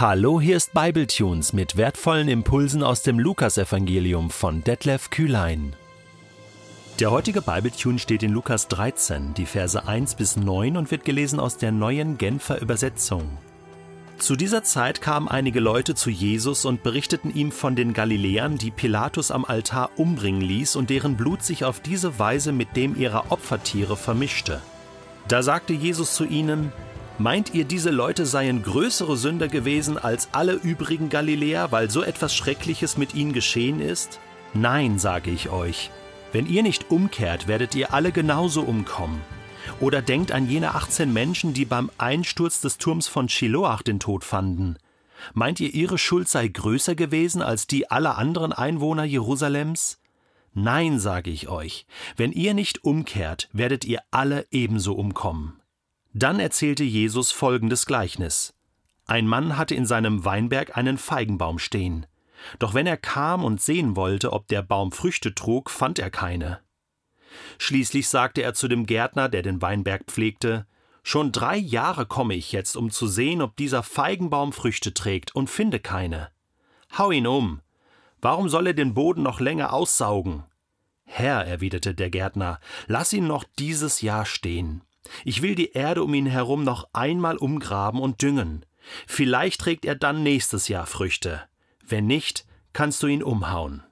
Hallo, hier ist Bibletunes mit wertvollen Impulsen aus dem Lukasevangelium von Detlef Kühlein. Der heutige Bibletune steht in Lukas 13, die Verse 1 bis 9 und wird gelesen aus der neuen Genfer Übersetzung. Zu dieser Zeit kamen einige Leute zu Jesus und berichteten ihm von den Galiläern, die Pilatus am Altar umbringen ließ und deren Blut sich auf diese Weise mit dem ihrer Opfertiere vermischte. Da sagte Jesus zu ihnen, Meint ihr, diese Leute seien größere Sünder gewesen als alle übrigen Galiläer, weil so etwas Schreckliches mit ihnen geschehen ist? Nein, sage ich euch. Wenn ihr nicht umkehrt, werdet ihr alle genauso umkommen. Oder denkt an jene 18 Menschen, die beim Einsturz des Turms von Shiloach den Tod fanden. Meint ihr, ihre Schuld sei größer gewesen als die aller anderen Einwohner Jerusalems? Nein, sage ich euch, wenn ihr nicht umkehrt, werdet ihr alle ebenso umkommen. Dann erzählte Jesus folgendes Gleichnis. Ein Mann hatte in seinem Weinberg einen Feigenbaum stehen. Doch wenn er kam und sehen wollte, ob der Baum Früchte trug, fand er keine. Schließlich sagte er zu dem Gärtner, der den Weinberg pflegte, Schon drei Jahre komme ich jetzt, um zu sehen, ob dieser Feigenbaum Früchte trägt, und finde keine. Hau ihn um. Warum soll er den Boden noch länger aussaugen? Herr, erwiderte der Gärtner, lass ihn noch dieses Jahr stehen. Ich will die Erde um ihn herum noch einmal umgraben und düngen. Vielleicht trägt er dann nächstes Jahr Früchte. Wenn nicht, kannst du ihn umhauen.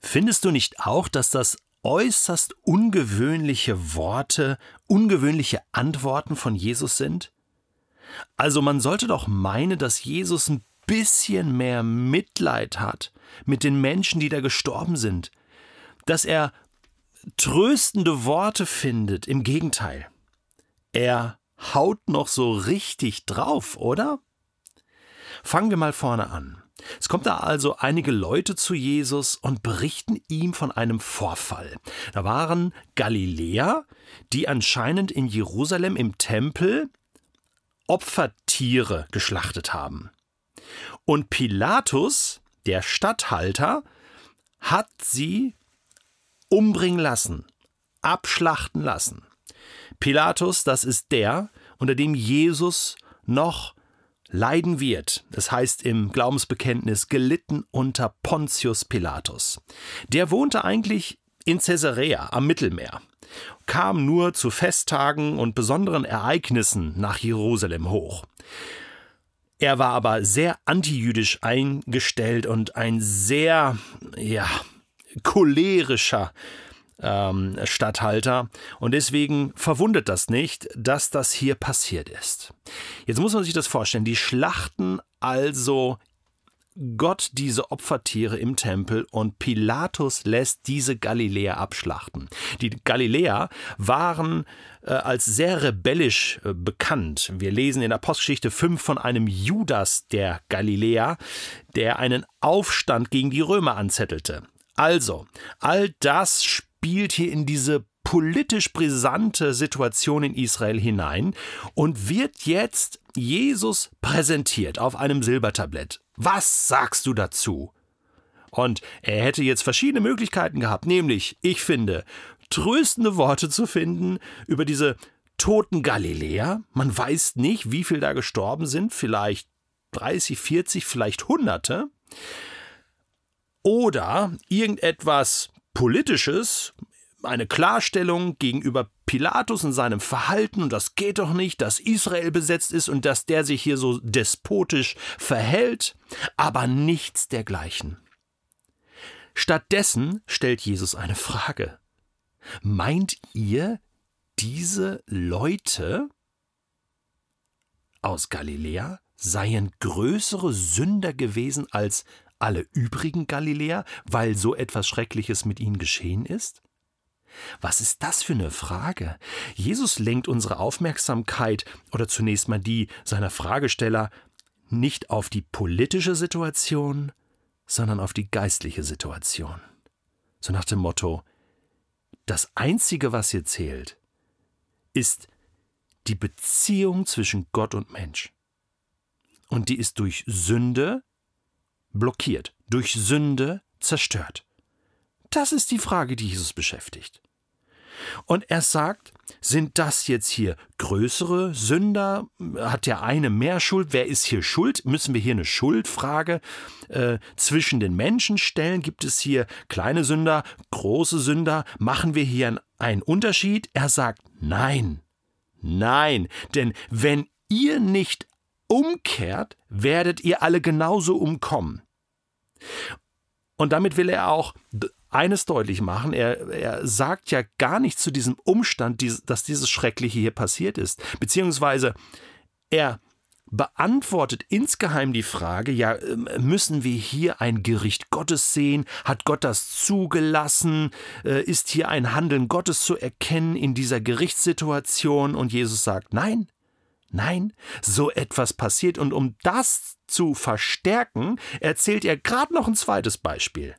Findest du nicht auch, dass das äußerst ungewöhnliche Worte, ungewöhnliche Antworten von Jesus sind? Also man sollte doch meinen, dass Jesus ein bisschen mehr Mitleid hat mit den Menschen, die da gestorben sind, dass er tröstende Worte findet, im Gegenteil. Er haut noch so richtig drauf, oder? Fangen wir mal vorne an. Es kommt da also einige Leute zu Jesus und berichten ihm von einem Vorfall. Da waren Galiläer, die anscheinend in Jerusalem im Tempel Opfertiere geschlachtet haben. Und Pilatus, der Statthalter, hat sie umbringen lassen, abschlachten lassen. Pilatus, das ist der, unter dem Jesus noch leiden wird. Das heißt im Glaubensbekenntnis gelitten unter Pontius Pilatus. Der wohnte eigentlich in Caesarea am Mittelmeer, kam nur zu Festtagen und besonderen Ereignissen nach Jerusalem hoch. Er war aber sehr antijüdisch eingestellt und ein sehr, ja, cholerischer ähm, Statthalter. Und deswegen verwundert das nicht, dass das hier passiert ist. Jetzt muss man sich das vorstellen. Die schlachten also Gott diese Opfertiere im Tempel und Pilatus lässt diese Galiläer abschlachten. Die Galiläer waren äh, als sehr rebellisch äh, bekannt. Wir lesen in Apostelgeschichte 5 von einem Judas der Galiläer, der einen Aufstand gegen die Römer anzettelte. Also, all das spielt hier in diese politisch brisante Situation in Israel hinein und wird jetzt Jesus präsentiert auf einem Silbertablett. Was sagst du dazu? Und er hätte jetzt verschiedene Möglichkeiten gehabt, nämlich, ich finde, tröstende Worte zu finden über diese toten Galiläer. Man weiß nicht, wie viel da gestorben sind, vielleicht 30, 40, vielleicht Hunderte. Oder irgendetwas Politisches, eine Klarstellung gegenüber Pilatus und seinem Verhalten, und das geht doch nicht, dass Israel besetzt ist und dass der sich hier so despotisch verhält, aber nichts dergleichen. Stattdessen stellt Jesus eine Frage. Meint ihr, diese Leute aus Galiläa seien größere Sünder gewesen als alle übrigen Galiläer, weil so etwas Schreckliches mit ihnen geschehen ist? Was ist das für eine Frage? Jesus lenkt unsere Aufmerksamkeit oder zunächst mal die seiner Fragesteller nicht auf die politische Situation, sondern auf die geistliche Situation. So nach dem Motto, das Einzige, was hier zählt, ist die Beziehung zwischen Gott und Mensch. Und die ist durch Sünde blockiert, durch Sünde zerstört. Das ist die Frage, die Jesus beschäftigt. Und er sagt, sind das jetzt hier größere Sünder? Hat der eine mehr Schuld? Wer ist hier schuld? Müssen wir hier eine Schuldfrage äh, zwischen den Menschen stellen? Gibt es hier kleine Sünder, große Sünder? Machen wir hier einen Unterschied? Er sagt nein. Nein, denn wenn ihr nicht umkehrt, werdet ihr alle genauso umkommen. Und damit will er auch eines deutlich machen. Er, er sagt ja gar nichts zu diesem Umstand, dass dieses Schreckliche hier passiert ist. Beziehungsweise er beantwortet insgeheim die Frage, ja, ähm, müssen wir hier ein Gericht Gottes sehen? Hat Gott das zugelassen? Äh, ist hier ein Handeln Gottes zu erkennen in dieser Gerichtssituation? Und Jesus sagt, nein, nein, so etwas passiert. Und um das zu verstärken, erzählt er gerade noch ein zweites Beispiel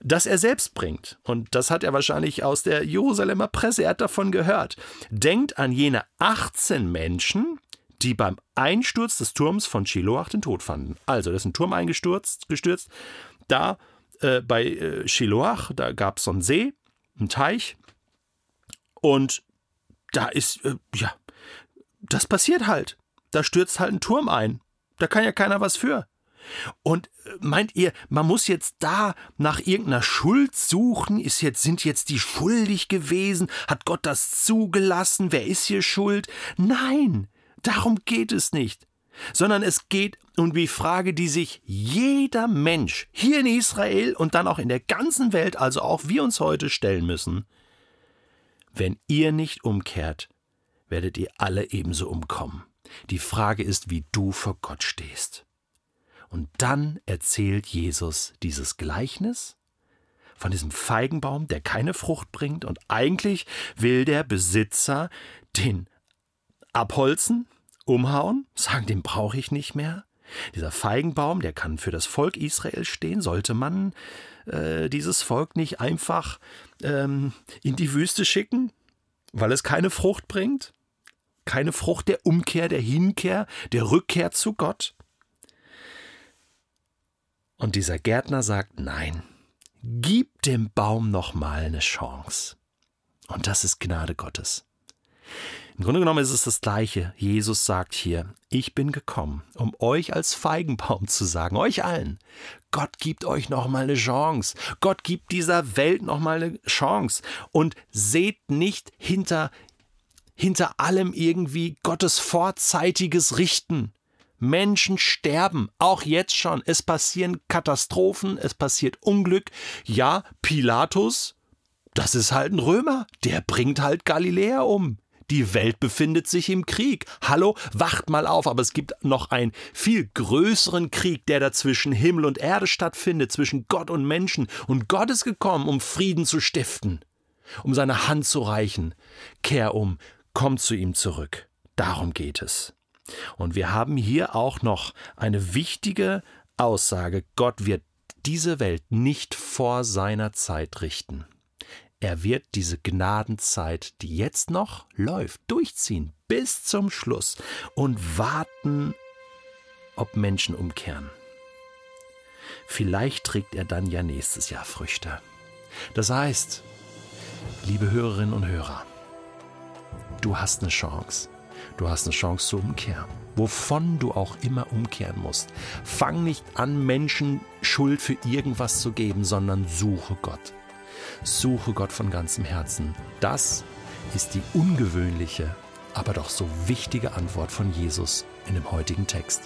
das er selbst bringt. Und das hat er wahrscheinlich aus der Jerusalemer Presse, er hat davon gehört. Denkt an jene 18 Menschen, die beim Einsturz des Turms von Shiloach den Tod fanden. Also, da ist ein Turm eingestürzt, gestürzt. Da äh, bei äh, Shiloach, da gab es so einen See, einen Teich. Und da ist, äh, ja, das passiert halt. Da stürzt halt ein Turm ein. Da kann ja keiner was für. Und äh, meint ihr, man muss jetzt da nach irgendeiner Schuld suchen? Ist jetzt, sind jetzt die schuldig gewesen? Hat Gott das zugelassen? Wer ist hier schuld? Nein, darum geht es nicht. Sondern es geht um die Frage, die sich jeder Mensch hier in Israel und dann auch in der ganzen Welt, also auch wir uns heute stellen müssen. Wenn ihr nicht umkehrt, werdet ihr alle ebenso umkommen. Die Frage ist, wie du vor Gott stehst. Und dann erzählt Jesus dieses Gleichnis von diesem Feigenbaum, der keine Frucht bringt. Und eigentlich will der Besitzer den abholzen, umhauen, sagen, den brauche ich nicht mehr. Dieser Feigenbaum, der kann für das Volk Israel stehen. Sollte man äh, dieses Volk nicht einfach ähm, in die Wüste schicken, weil es keine Frucht bringt? Keine Frucht der Umkehr, der Hinkehr, der Rückkehr zu Gott? Und dieser Gärtner sagt, nein, gib dem Baum noch mal eine Chance. Und das ist Gnade Gottes. Im Grunde genommen ist es das Gleiche. Jesus sagt hier, ich bin gekommen, um euch als Feigenbaum zu sagen, euch allen, Gott gibt euch noch mal eine Chance. Gott gibt dieser Welt noch mal eine Chance. Und seht nicht hinter, hinter allem irgendwie Gottes vorzeitiges Richten. Menschen sterben, auch jetzt schon. Es passieren Katastrophen, es passiert Unglück. Ja, Pilatus, das ist halt ein Römer, der bringt halt Galiläa um. Die Welt befindet sich im Krieg. Hallo, wacht mal auf, aber es gibt noch einen viel größeren Krieg, der da zwischen Himmel und Erde stattfindet, zwischen Gott und Menschen. Und Gott ist gekommen, um Frieden zu stiften, um seine Hand zu reichen. Kehr um, komm zu ihm zurück. Darum geht es. Und wir haben hier auch noch eine wichtige Aussage. Gott wird diese Welt nicht vor seiner Zeit richten. Er wird diese Gnadenzeit, die jetzt noch läuft, durchziehen bis zum Schluss und warten, ob Menschen umkehren. Vielleicht trägt er dann ja nächstes Jahr Früchte. Das heißt, liebe Hörerinnen und Hörer, du hast eine Chance. Du hast eine Chance zur Umkehr. Wovon du auch immer umkehren musst. Fang nicht an, Menschen Schuld für irgendwas zu geben, sondern suche Gott. Suche Gott von ganzem Herzen. Das ist die ungewöhnliche, aber doch so wichtige Antwort von Jesus in dem heutigen Text.